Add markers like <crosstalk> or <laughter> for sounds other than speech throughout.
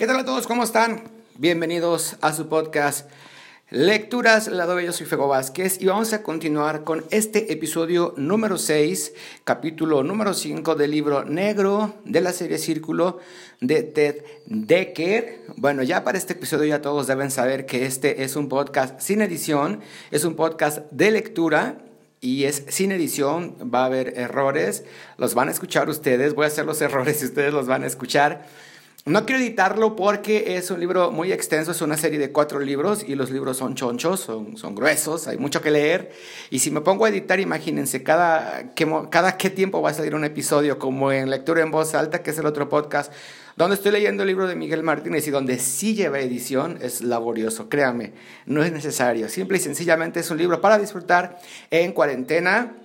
¿Qué tal a todos? ¿Cómo están? Bienvenidos a su podcast Lecturas Lado Yo soy Fego Vázquez y vamos a continuar con este episodio número 6, capítulo número 5 del libro negro de la serie Círculo de Ted Decker. Bueno, ya para este episodio ya todos deben saber que este es un podcast sin edición, es un podcast de lectura y es sin edición, va a haber errores, los van a escuchar ustedes, voy a hacer los errores y ustedes los van a escuchar. No quiero editarlo porque es un libro muy extenso, es una serie de cuatro libros y los libros son chonchos, son, son gruesos, hay mucho que leer. Y si me pongo a editar, imagínense, cada, cada qué tiempo va a salir un episodio, como en Lectura en Voz Alta, que es el otro podcast, donde estoy leyendo el libro de Miguel Martínez y donde sí lleva edición, es laborioso, créanme, no es necesario. Simple y sencillamente es un libro para disfrutar en cuarentena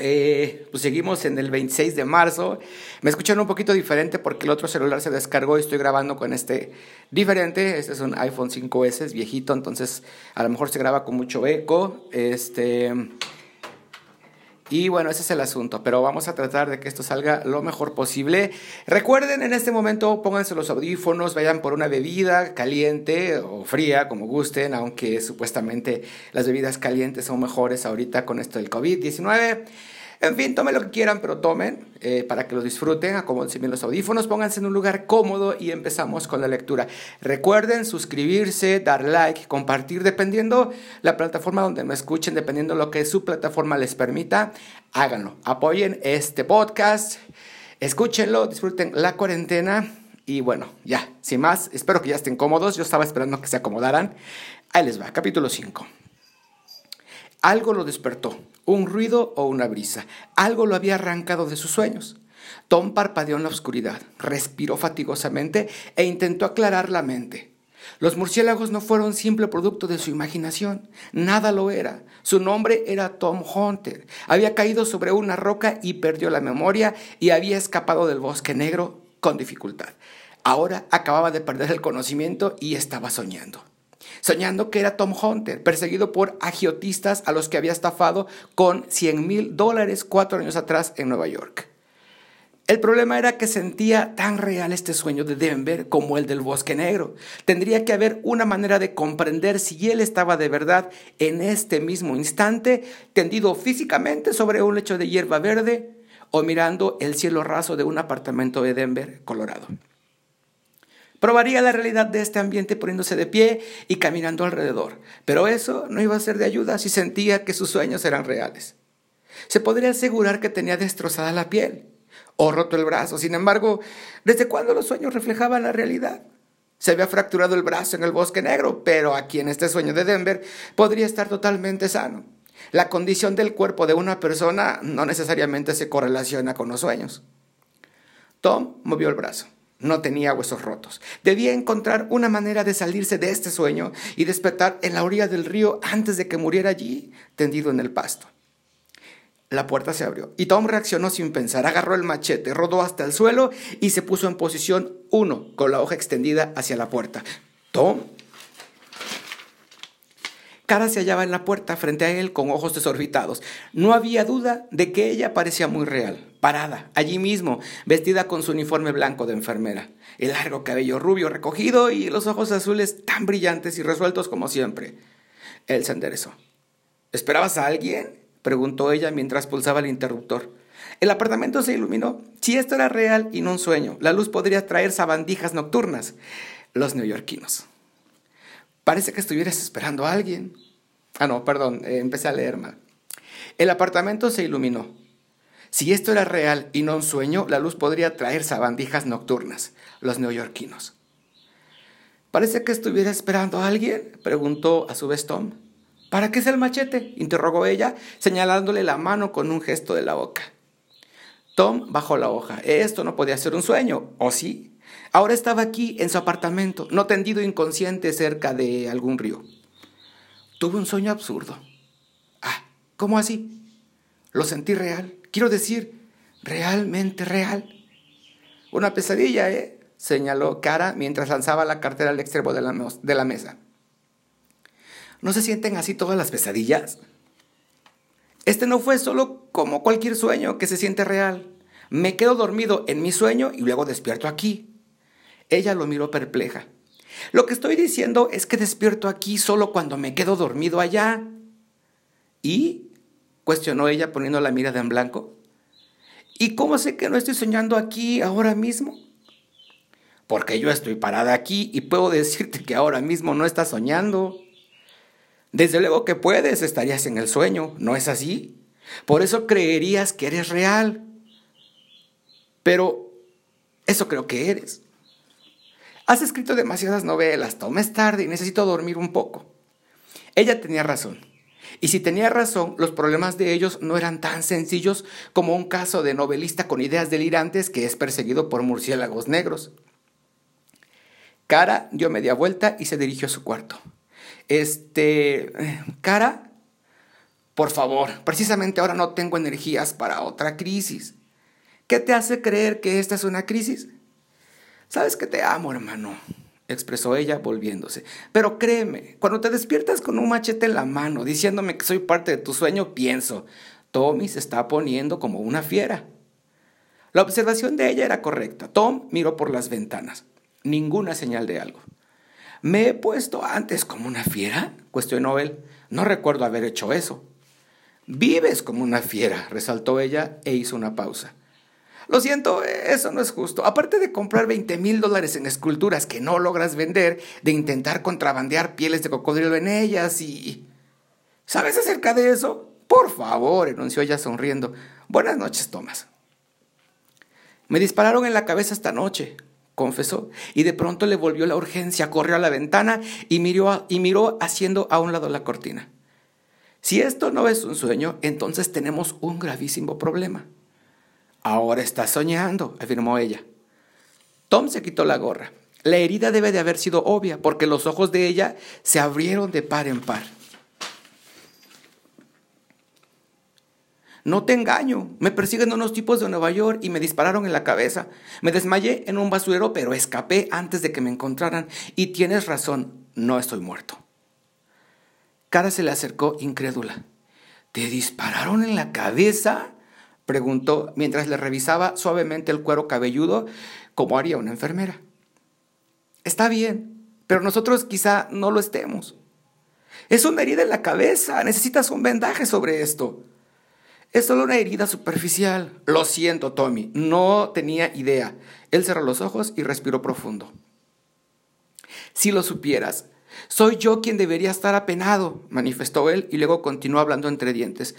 eh, pues seguimos en el 26 de marzo. Me escuchan un poquito diferente porque el otro celular se descargó y estoy grabando con este diferente. Este es un iPhone 5S, es viejito, entonces a lo mejor se graba con mucho eco. Este. Y bueno, ese es el asunto, pero vamos a tratar de que esto salga lo mejor posible. Recuerden, en este momento pónganse los audífonos, vayan por una bebida caliente o fría, como gusten, aunque supuestamente las bebidas calientes son mejores ahorita con esto del COVID-19. En fin, tomen lo que quieran, pero tomen eh, para que lo disfruten. Acomódense bien los audífonos, pónganse en un lugar cómodo y empezamos con la lectura. Recuerden suscribirse, dar like, compartir, dependiendo la plataforma donde me escuchen, dependiendo lo que su plataforma les permita. Háganlo. Apoyen este podcast, escúchenlo, disfruten la cuarentena. Y bueno, ya, sin más, espero que ya estén cómodos. Yo estaba esperando que se acomodaran. Ahí les va, capítulo 5. Algo lo despertó, un ruido o una brisa. Algo lo había arrancado de sus sueños. Tom parpadeó en la oscuridad, respiró fatigosamente e intentó aclarar la mente. Los murciélagos no fueron simple producto de su imaginación, nada lo era. Su nombre era Tom Hunter. Había caído sobre una roca y perdió la memoria y había escapado del bosque negro con dificultad. Ahora acababa de perder el conocimiento y estaba soñando soñando que era Tom Hunter, perseguido por agiotistas a los que había estafado con 100 mil dólares cuatro años atrás en Nueva York. El problema era que sentía tan real este sueño de Denver como el del bosque negro. Tendría que haber una manera de comprender si él estaba de verdad en este mismo instante, tendido físicamente sobre un lecho de hierba verde o mirando el cielo raso de un apartamento de Denver, Colorado. Probaría la realidad de este ambiente poniéndose de pie y caminando alrededor, pero eso no iba a ser de ayuda si sentía que sus sueños eran reales. Se podría asegurar que tenía destrozada la piel o roto el brazo, sin embargo, ¿desde cuándo los sueños reflejaban la realidad? Se había fracturado el brazo en el bosque negro, pero aquí en este sueño de Denver podría estar totalmente sano. La condición del cuerpo de una persona no necesariamente se correlaciona con los sueños. Tom movió el brazo no tenía huesos rotos. Debía encontrar una manera de salirse de este sueño y despertar en la orilla del río antes de que muriera allí, tendido en el pasto. La puerta se abrió y Tom reaccionó sin pensar, agarró el machete, rodó hasta el suelo y se puso en posición uno, con la hoja extendida hacia la puerta. Tom Cara se hallaba en la puerta frente a él con ojos desorbitados. No había duda de que ella parecía muy real, parada, allí mismo, vestida con su uniforme blanco de enfermera, el largo cabello rubio recogido y los ojos azules tan brillantes y resueltos como siempre. Él se enderezó. ¿Esperabas a alguien? preguntó ella mientras pulsaba el interruptor. El apartamento se iluminó. Si esto era real y no un sueño, la luz podría traer sabandijas nocturnas. Los neoyorquinos. Parece que estuvieras esperando a alguien. Ah, no, perdón, eh, empecé a leer mal. El apartamento se iluminó. Si esto era real y no un sueño, la luz podría traer sabandijas nocturnas, los neoyorquinos. ¿Parece que estuviera esperando a alguien? preguntó a su vez Tom. ¿Para qué es el machete? interrogó ella, señalándole la mano con un gesto de la boca. Tom bajó la hoja. Esto no podía ser un sueño, ¿o sí? Ahora estaba aquí en su apartamento, no tendido inconsciente cerca de algún río. Tuve un sueño absurdo. Ah, ¿cómo así? Lo sentí real. Quiero decir, realmente real. Una pesadilla, ¿eh? señaló Cara mientras lanzaba la cartera al extremo de la, de la mesa. ¿No se sienten así todas las pesadillas? Este no fue solo como cualquier sueño que se siente real. Me quedo dormido en mi sueño y luego despierto aquí. Ella lo miró perpleja. Lo que estoy diciendo es que despierto aquí solo cuando me quedo dormido allá. ¿Y? Cuestionó ella poniendo la mirada en blanco. ¿Y cómo sé que no estoy soñando aquí ahora mismo? Porque yo estoy parada aquí y puedo <laughs> decirte que ahora mismo no estás soñando. Desde luego que puedes, estarías en el sueño, ¿no es así? Por eso creerías que eres real. Pero eso creo que eres. Has escrito demasiadas novelas, Tom, es tarde y necesito dormir un poco. Ella tenía razón. Y si tenía razón, los problemas de ellos no eran tan sencillos como un caso de novelista con ideas delirantes que es perseguido por murciélagos negros. Cara dio media vuelta y se dirigió a su cuarto. Este... Cara, por favor, precisamente ahora no tengo energías para otra crisis. ¿Qué te hace creer que esta es una crisis? Sabes que te amo, hermano, expresó ella volviéndose. Pero créeme, cuando te despiertas con un machete en la mano diciéndome que soy parte de tu sueño, pienso, Tommy se está poniendo como una fiera. La observación de ella era correcta. Tom miró por las ventanas. Ninguna señal de algo. ¿Me he puesto antes como una fiera? cuestionó él. No recuerdo haber hecho eso. Vives como una fiera, resaltó ella e hizo una pausa. Lo siento, eso no es justo. Aparte de comprar 20 mil dólares en esculturas que no logras vender, de intentar contrabandear pieles de cocodrilo en ellas y... ¿Sabes acerca de eso? Por favor, enunció ella sonriendo. Buenas noches, Tomás. Me dispararon en la cabeza esta noche, confesó, y de pronto le volvió la urgencia, corrió a la ventana y miró, y miró haciendo a un lado la cortina. Si esto no es un sueño, entonces tenemos un gravísimo problema. Ahora estás soñando, afirmó ella. Tom se quitó la gorra. La herida debe de haber sido obvia, porque los ojos de ella se abrieron de par en par. No te engaño, me persiguen unos tipos de Nueva York y me dispararon en la cabeza. Me desmayé en un basurero, pero escapé antes de que me encontraran. Y tienes razón, no estoy muerto. Cara se le acercó incrédula. ¿Te dispararon en la cabeza? Preguntó mientras le revisaba suavemente el cuero cabelludo como haría una enfermera. Está bien, pero nosotros quizá no lo estemos. Es una herida en la cabeza, necesitas un vendaje sobre esto. Es solo una herida superficial. Lo siento, Tommy, no tenía idea. Él cerró los ojos y respiró profundo. Si lo supieras, soy yo quien debería estar apenado, manifestó él y luego continuó hablando entre dientes.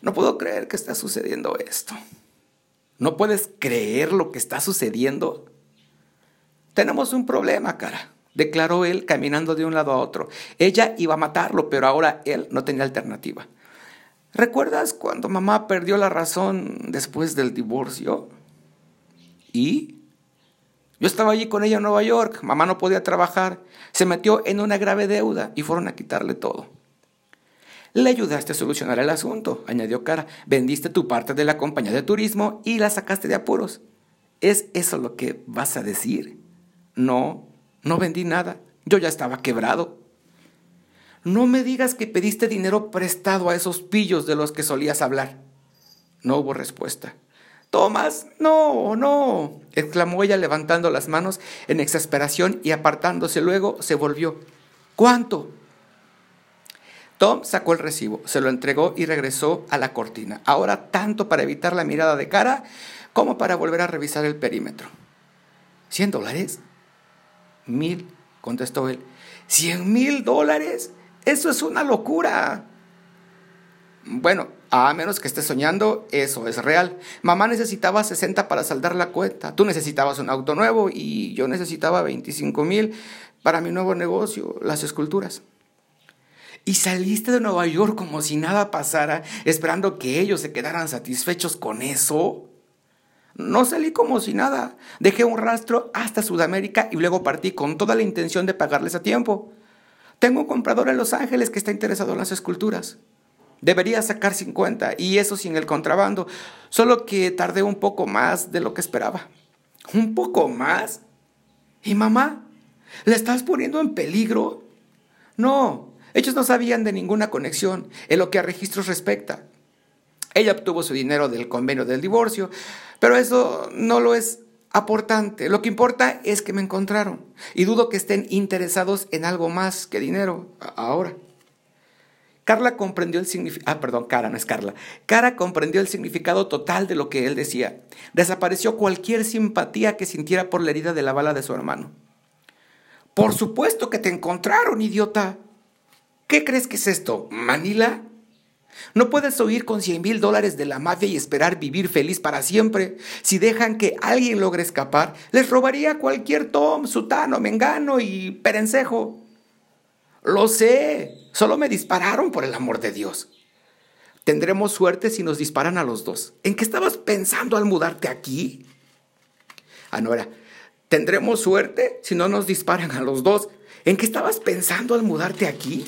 No puedo creer que está sucediendo esto. ¿No puedes creer lo que está sucediendo? Tenemos un problema, cara, declaró él caminando de un lado a otro. Ella iba a matarlo, pero ahora él no tenía alternativa. ¿Recuerdas cuando mamá perdió la razón después del divorcio? ¿Y? Yo estaba allí con ella en Nueva York, mamá no podía trabajar, se metió en una grave deuda y fueron a quitarle todo. Le ayudaste a solucionar el asunto, añadió Cara. Vendiste tu parte de la compañía de turismo y la sacaste de apuros. ¿Es eso lo que vas a decir? No, no vendí nada. Yo ya estaba quebrado. No me digas que pediste dinero prestado a esos pillos de los que solías hablar. No hubo respuesta. Tomás, no, no, exclamó ella levantando las manos en exasperación y apartándose luego se volvió. ¿Cuánto? Tom sacó el recibo, se lo entregó y regresó a la cortina, ahora tanto para evitar la mirada de cara como para volver a revisar el perímetro. ¿Cien dólares? Mil, contestó él. ¿Cien mil dólares? Eso es una locura. Bueno, a menos que estés soñando, eso es real. Mamá necesitaba 60 para saldar la cuenta. Tú necesitabas un auto nuevo y yo necesitaba 25 mil para mi nuevo negocio, las esculturas y saliste de Nueva York como si nada pasara, esperando que ellos se quedaran satisfechos con eso. No salí como si nada. Dejé un rastro hasta Sudamérica y luego partí con toda la intención de pagarles a tiempo. Tengo un comprador en Los Ángeles que está interesado en las esculturas. Debería sacar 50 y eso sin el contrabando, solo que tardé un poco más de lo que esperaba. ¿Un poco más? ¿Y mamá? ¿Le estás poniendo en peligro? No, ellos no sabían de ninguna conexión en lo que a registros respecta. Ella obtuvo su dinero del convenio del divorcio, pero eso no lo es aportante. Lo que importa es que me encontraron. Y dudo que estén interesados en algo más que dinero ahora. Carla comprendió el significado, ah, perdón, Cara, no es Carla. Cara comprendió el significado total de lo que él decía. Desapareció cualquier simpatía que sintiera por la herida de la bala de su hermano. Por supuesto que te encontraron, idiota. ¿Qué crees que es esto? ¿Manila? No puedes huir con 100 mil dólares de la mafia y esperar vivir feliz para siempre. Si dejan que alguien logre escapar, les robaría cualquier Tom, Sutano, Mengano y Perencejo. Lo sé, solo me dispararon por el amor de Dios. Tendremos suerte si nos disparan a los dos. ¿En qué estabas pensando al mudarte aquí? Ah, no era. Tendremos suerte si no nos disparan a los dos. ¿En qué estabas pensando al mudarte aquí?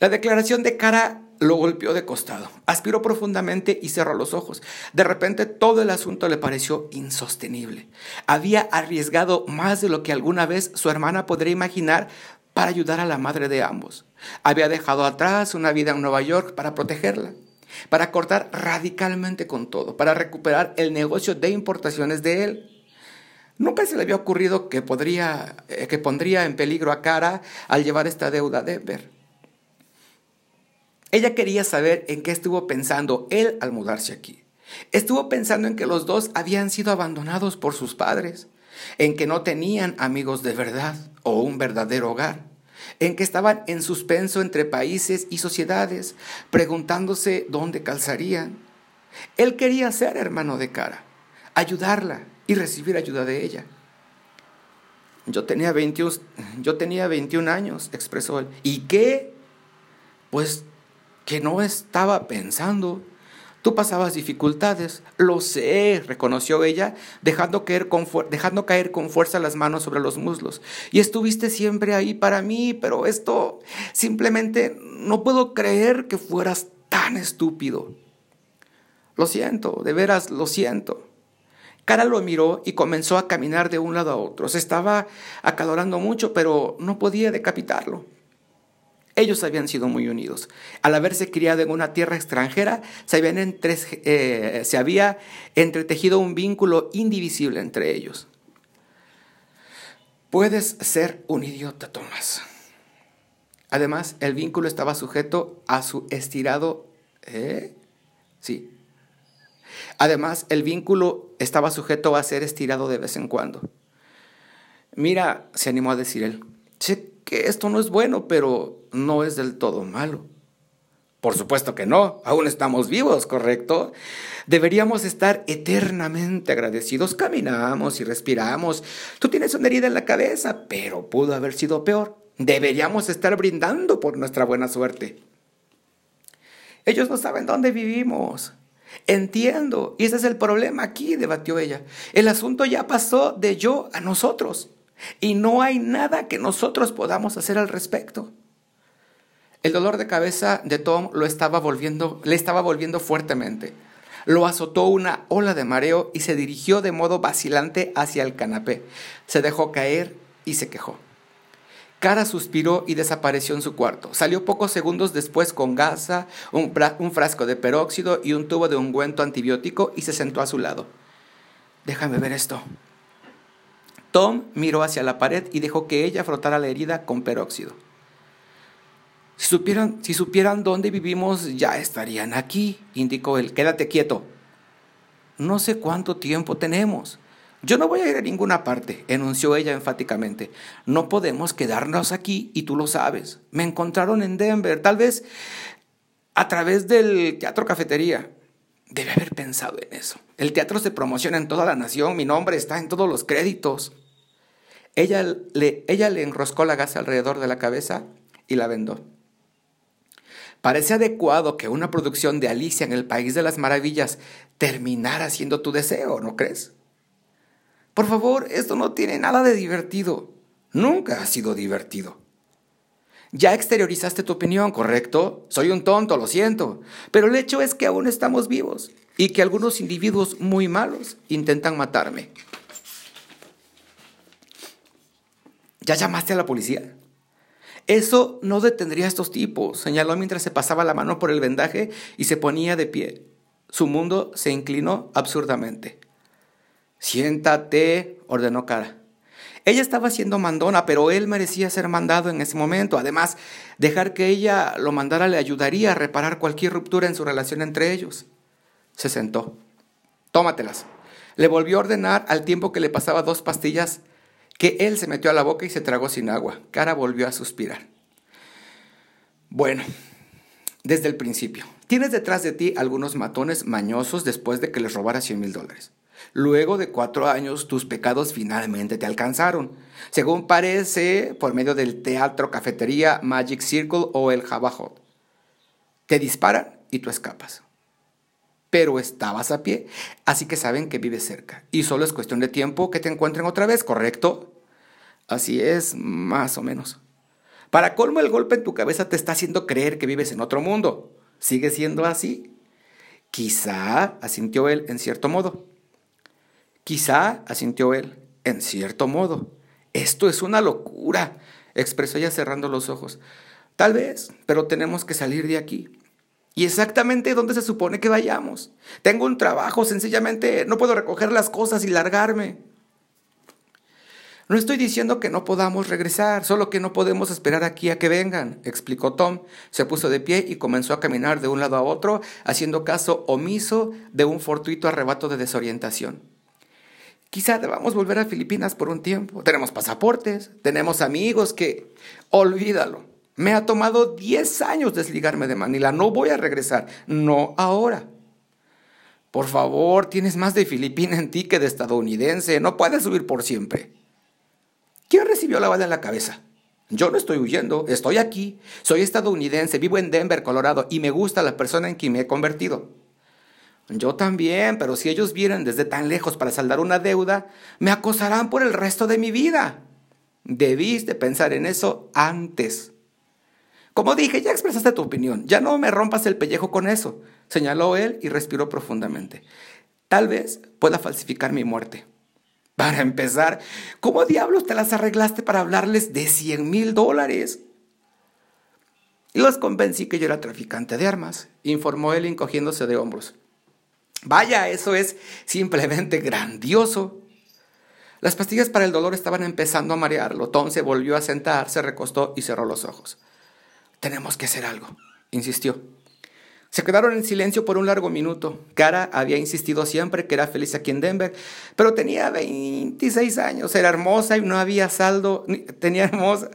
La declaración de cara lo golpeó de costado, aspiró profundamente y cerró los ojos. De repente todo el asunto le pareció insostenible. Había arriesgado más de lo que alguna vez su hermana podría imaginar para ayudar a la madre de ambos. Había dejado atrás una vida en Nueva York para protegerla, para cortar radicalmente con todo, para recuperar el negocio de importaciones de él. Nunca se le había ocurrido que, podría, eh, que pondría en peligro a Cara al llevar esta deuda a Denver. Ella quería saber en qué estuvo pensando él al mudarse aquí. Estuvo pensando en que los dos habían sido abandonados por sus padres, en que no tenían amigos de verdad o un verdadero hogar, en que estaban en suspenso entre países y sociedades, preguntándose dónde calzarían. Él quería ser hermano de cara, ayudarla y recibir ayuda de ella. Yo tenía 21, yo tenía 21 años, expresó él. ¿Y qué? Pues que no estaba pensando. Tú pasabas dificultades, lo sé, reconoció ella, dejando caer, con dejando caer con fuerza las manos sobre los muslos. Y estuviste siempre ahí para mí, pero esto simplemente no puedo creer que fueras tan estúpido. Lo siento, de veras lo siento. Cara lo miró y comenzó a caminar de un lado a otro. Se estaba acalorando mucho, pero no podía decapitarlo. Ellos habían sido muy unidos. Al haberse criado en una tierra extranjera, se, habían eh, se había entretejido un vínculo indivisible entre ellos. Puedes ser un idiota, Tomás. Además, el vínculo estaba sujeto a su estirado... ¿Eh? Sí. Además, el vínculo estaba sujeto a ser estirado de vez en cuando. Mira, se animó a decir él, sé que esto no es bueno, pero no es del todo malo. Por supuesto que no, aún estamos vivos, ¿correcto? Deberíamos estar eternamente agradecidos. Caminamos y respiramos. Tú tienes una herida en la cabeza, pero pudo haber sido peor. Deberíamos estar brindando por nuestra buena suerte. Ellos no saben dónde vivimos. Entiendo, y ese es el problema aquí, debatió ella. El asunto ya pasó de yo a nosotros, y no hay nada que nosotros podamos hacer al respecto. El dolor de cabeza de Tom lo estaba volviendo, le estaba volviendo fuertemente. Lo azotó una ola de mareo y se dirigió de modo vacilante hacia el canapé. Se dejó caer y se quejó. Cara suspiró y desapareció en su cuarto. Salió pocos segundos después con gasa, un, un, frasco de peróxido y un tubo de ungüento antibiótico y se sentó a su lado. Déjame ver esto. Tom miró hacia la pared y dejó que ella frotara la herida con peróxido. Si supieran, si supieran dónde vivimos, ya estarían aquí, indicó él. Quédate quieto. No sé cuánto tiempo tenemos. Yo no voy a ir a ninguna parte, enunció ella enfáticamente. No podemos quedarnos aquí y tú lo sabes. Me encontraron en Denver, tal vez a través del teatro cafetería. Debe haber pensado en eso. El teatro se promociona en toda la nación, mi nombre está en todos los créditos. Ella le, ella le enroscó la gasa alrededor de la cabeza y la vendó. Parece adecuado que una producción de Alicia en el País de las Maravillas terminara siendo tu deseo, ¿no crees? Por favor, esto no tiene nada de divertido. Nunca ha sido divertido. Ya exteriorizaste tu opinión, ¿correcto? Soy un tonto, lo siento. Pero el hecho es que aún estamos vivos y que algunos individuos muy malos intentan matarme. ¿Ya llamaste a la policía? Eso no detendría a estos tipos, señaló mientras se pasaba la mano por el vendaje y se ponía de pie. su mundo se inclinó absurdamente. Siéntate, ordenó Cara. Ella estaba siendo mandona, pero él merecía ser mandado en ese momento. Además, dejar que ella lo mandara le ayudaría a reparar cualquier ruptura en su relación entre ellos. Se sentó. Tómatelas. Le volvió a ordenar al tiempo que le pasaba dos pastillas que él se metió a la boca y se tragó sin agua. Cara volvió a suspirar. Bueno, desde el principio. Tienes detrás de ti algunos matones mañosos después de que les robaras 100 mil dólares. Luego de cuatro años, tus pecados finalmente te alcanzaron. Según parece, por medio del teatro, cafetería, Magic Circle o el Java Hot. Te disparan y tú escapas. Pero estabas a pie, así que saben que vives cerca. Y solo es cuestión de tiempo que te encuentren otra vez, ¿correcto? Así es, más o menos. Para colmo, el golpe en tu cabeza te está haciendo creer que vives en otro mundo. ¿Sigue siendo así? Quizá, asintió él en cierto modo. Quizá, asintió él, en cierto modo. Esto es una locura, expresó ella cerrando los ojos. Tal vez, pero tenemos que salir de aquí. ¿Y exactamente dónde se supone que vayamos? Tengo un trabajo, sencillamente no puedo recoger las cosas y largarme. No estoy diciendo que no podamos regresar, solo que no podemos esperar aquí a que vengan, explicó Tom. Se puso de pie y comenzó a caminar de un lado a otro, haciendo caso omiso de un fortuito arrebato de desorientación. Quizá debamos volver a Filipinas por un tiempo. Tenemos pasaportes, tenemos amigos que... Olvídalo. Me ha tomado 10 años desligarme de Manila. No voy a regresar. No ahora. Por favor, tienes más de filipina en ti que de estadounidense. No puedes subir por siempre. ¿Quién recibió la bala en la cabeza? Yo no estoy huyendo, estoy aquí. Soy estadounidense, vivo en Denver, Colorado, y me gusta la persona en quien me he convertido. Yo también, pero si ellos vienen desde tan lejos para saldar una deuda, me acosarán por el resto de mi vida. Debiste pensar en eso antes. Como dije, ya expresaste tu opinión, ya no me rompas el pellejo con eso, señaló él y respiró profundamente. Tal vez pueda falsificar mi muerte. Para empezar, ¿cómo diablos te las arreglaste para hablarles de 100 mil dólares? Los convencí que yo era traficante de armas, informó él encogiéndose de hombros. Vaya, eso es simplemente grandioso. Las pastillas para el dolor estaban empezando a marearlo. Tom se volvió a sentar, se recostó y cerró los ojos. Tenemos que hacer algo, insistió. Se quedaron en silencio por un largo minuto. Cara había insistido siempre que era feliz aquí en Denver, pero tenía 26 años, era hermosa y no había saldo. Tenía hermosa.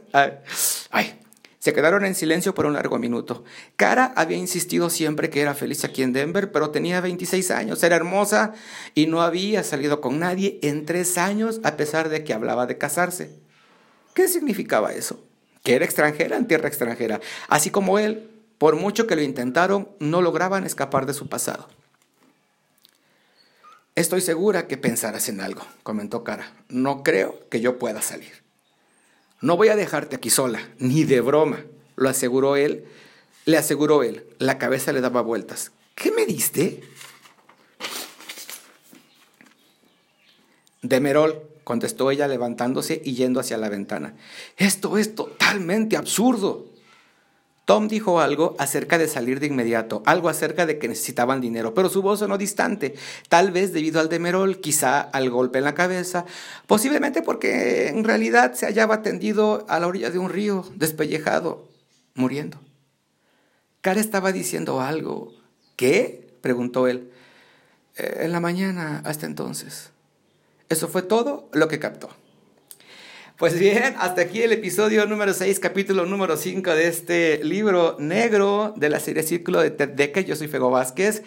Ay, se quedaron en silencio por un largo minuto. Cara había insistido siempre que era feliz aquí en Denver, pero tenía 26 años, era hermosa y no había salido con nadie en tres años a pesar de que hablaba de casarse. ¿Qué significaba eso? Que era extranjera en tierra extranjera, así como él, por mucho que lo intentaron, no lograban escapar de su pasado. Estoy segura que pensarás en algo, comentó Cara. No creo que yo pueda salir. No voy a dejarte aquí sola, ni de broma, lo aseguró él. Le aseguró él. La cabeza le daba vueltas. ¿Qué me diste? Demerol, contestó ella levantándose y yendo hacia la ventana. Esto es totalmente absurdo. Tom dijo algo acerca de salir de inmediato, algo acerca de que necesitaban dinero, pero su voz sonó distante, tal vez debido al demerol, quizá al golpe en la cabeza, posiblemente porque en realidad se hallaba tendido a la orilla de un río, despellejado, muriendo. Cara estaba diciendo algo. ¿Qué? preguntó él. Eh, en la mañana, hasta entonces. Eso fue todo lo que captó. Pues bien, hasta aquí el episodio número 6, capítulo número 5 de este libro negro de la serie Círculo de Ted Decker. Yo soy Fego Vázquez.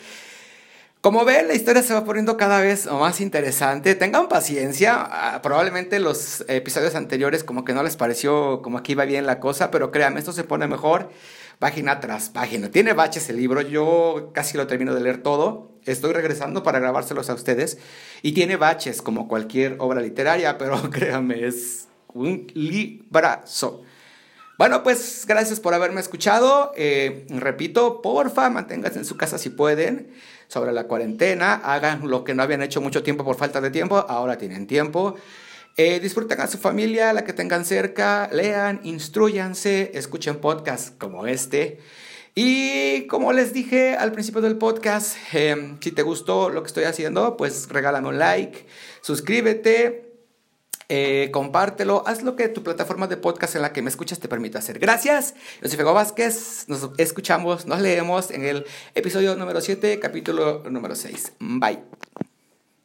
Como ven, la historia se va poniendo cada vez más interesante. Tengan paciencia. Ah, probablemente los episodios anteriores como que no les pareció como que iba bien la cosa, pero créanme, esto se pone mejor página tras página. Tiene baches el libro, yo casi lo termino de leer todo. Estoy regresando para grabárselos a ustedes. Y tiene baches como cualquier obra literaria, <laughs> pero créanme, es un librazo. Bueno, pues gracias por haberme escuchado. Eh, repito, porfa, manténganse en su casa si pueden. Sobre la cuarentena, hagan lo que no habían hecho mucho tiempo por falta de tiempo, ahora tienen tiempo. Eh, disfruten a su familia, la que tengan cerca, lean, instruyanse, escuchen podcasts como este. Y como les dije al principio del podcast, em, si te gustó lo que estoy haciendo, pues regálame un like, suscríbete, eh, compártelo, haz lo que tu plataforma de podcast en la que me escuchas te permita hacer. Gracias, yo soy Fego Vázquez, nos escuchamos, nos leemos en el episodio número 7, capítulo número 6. Bye.